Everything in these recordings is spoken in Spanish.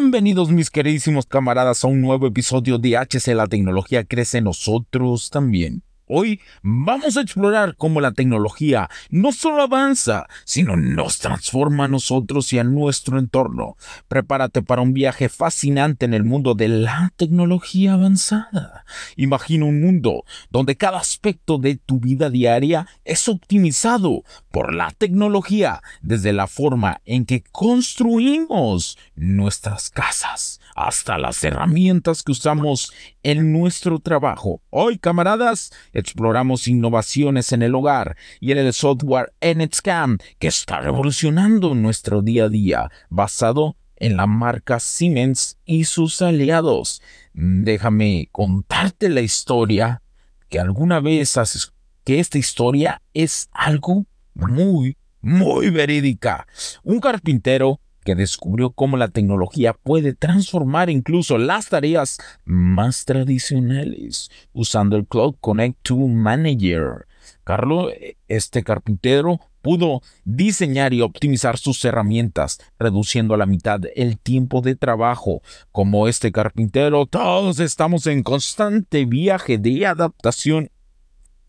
Bienvenidos mis queridísimos camaradas a un nuevo episodio de HC La tecnología crece nosotros también. Hoy vamos a explorar cómo la tecnología no solo avanza, sino nos transforma a nosotros y a nuestro entorno. Prepárate para un viaje fascinante en el mundo de la tecnología avanzada. Imagina un mundo donde cada aspecto de tu vida diaria es optimizado por la tecnología, desde la forma en que construimos nuestras casas hasta las herramientas que usamos en nuestro trabajo. Hoy, camaradas, exploramos innovaciones en el hogar y en el software NetScan que está revolucionando nuestro día a día, basado en la marca Siemens y sus aliados. Déjame contarte la historia que alguna vez haces que esta historia es algo muy, muy verídica. Un carpintero que descubrió cómo la tecnología puede transformar incluso las tareas más tradicionales usando el Cloud Connect Tool Manager. Carlos, este carpintero pudo diseñar y optimizar sus herramientas, reduciendo a la mitad el tiempo de trabajo. Como este carpintero, todos estamos en constante viaje de adaptación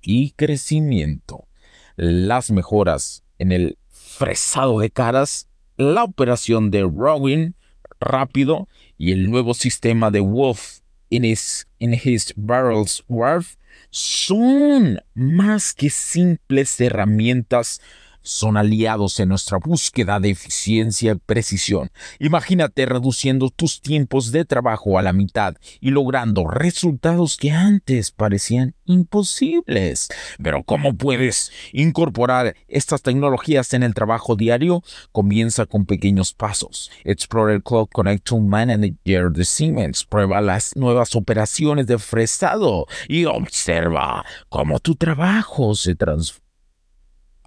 y crecimiento. Las mejoras en el fresado de caras la operación de Rowing rápido y el nuevo sistema de Wolf in his, his Barrels Wharf son más que simples herramientas son aliados en nuestra búsqueda de eficiencia y precisión. Imagínate reduciendo tus tiempos de trabajo a la mitad y logrando resultados que antes parecían imposibles. Pero ¿cómo puedes incorporar estas tecnologías en el trabajo diario? Comienza con pequeños pasos. Explora el Cloud Connector Manager de Siemens. Prueba las nuevas operaciones de fresado y observa cómo tu trabajo se transforma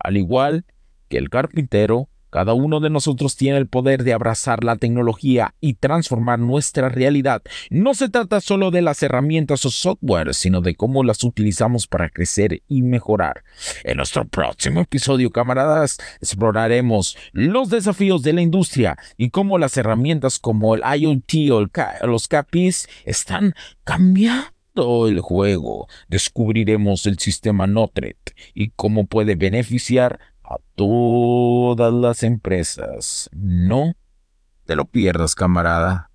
al igual que el carpintero, cada uno de nosotros tiene el poder de abrazar la tecnología y transformar nuestra realidad. No se trata solo de las herramientas o software, sino de cómo las utilizamos para crecer y mejorar. En nuestro próximo episodio, camaradas, exploraremos los desafíos de la industria y cómo las herramientas como el IoT o los CAPIs están cambiando el juego. Descubriremos el sistema Notret y cómo puede beneficiar a todas las empresas. No te lo pierdas, camarada.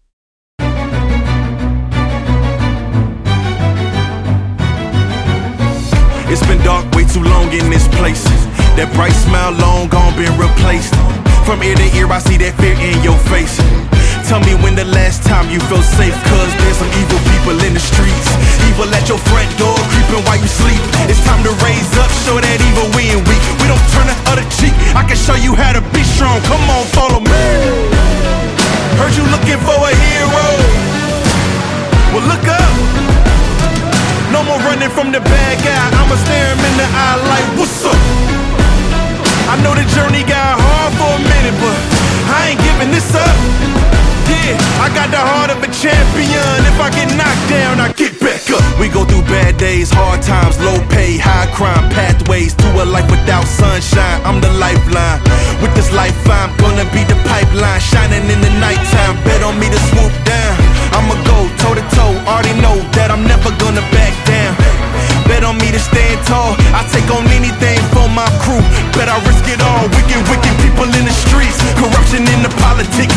It's been dark way too long in this place. That bright smile long gone been replaced. From ear to ear, I see that fear in your face. Tell me when the last time you felt safe, cause there's some evil people in the streets. Evil at your front door, creeping while you sleep. It's time to raise up, show that evil we ain't weak. We don't turn the other cheek. I can show you how to be strong. Come on, follow me. Heard you looking for a hero. Well, look up. No more running from the bad guy. I'ma stare him in the eye like, what's up? Yeah, I got the heart of a champion. If I get knocked down, I get back up. We go through bad days, hard times, low pay, high crime, pathways to a life without sunshine. I'm the lifeline. With this life, I'm gonna be the pipeline, shining in the nighttime. Bet on me to swoop down. I'ma go toe to toe. Already know that I'm never gonna back down. Bet on me to stand tall. I take on anything for my crew. Bet I risk it all. Wicked, wicked people in the streets. Corruption in the politics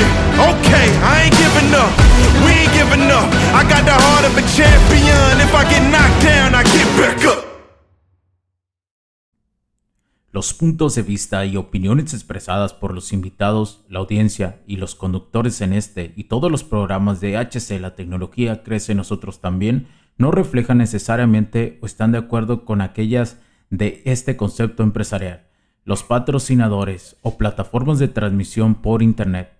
you. Okay, I ain't giving up. We ain't up. I got the heart of a champion. If I get knocked down, I get back up. Los puntos de vista y opiniones expresadas por los invitados, la audiencia y los conductores en este y todos los programas de HC La Tecnología Crece Nosotros también no reflejan necesariamente o están de acuerdo con aquellas de este concepto empresarial, los patrocinadores o plataformas de transmisión por Internet.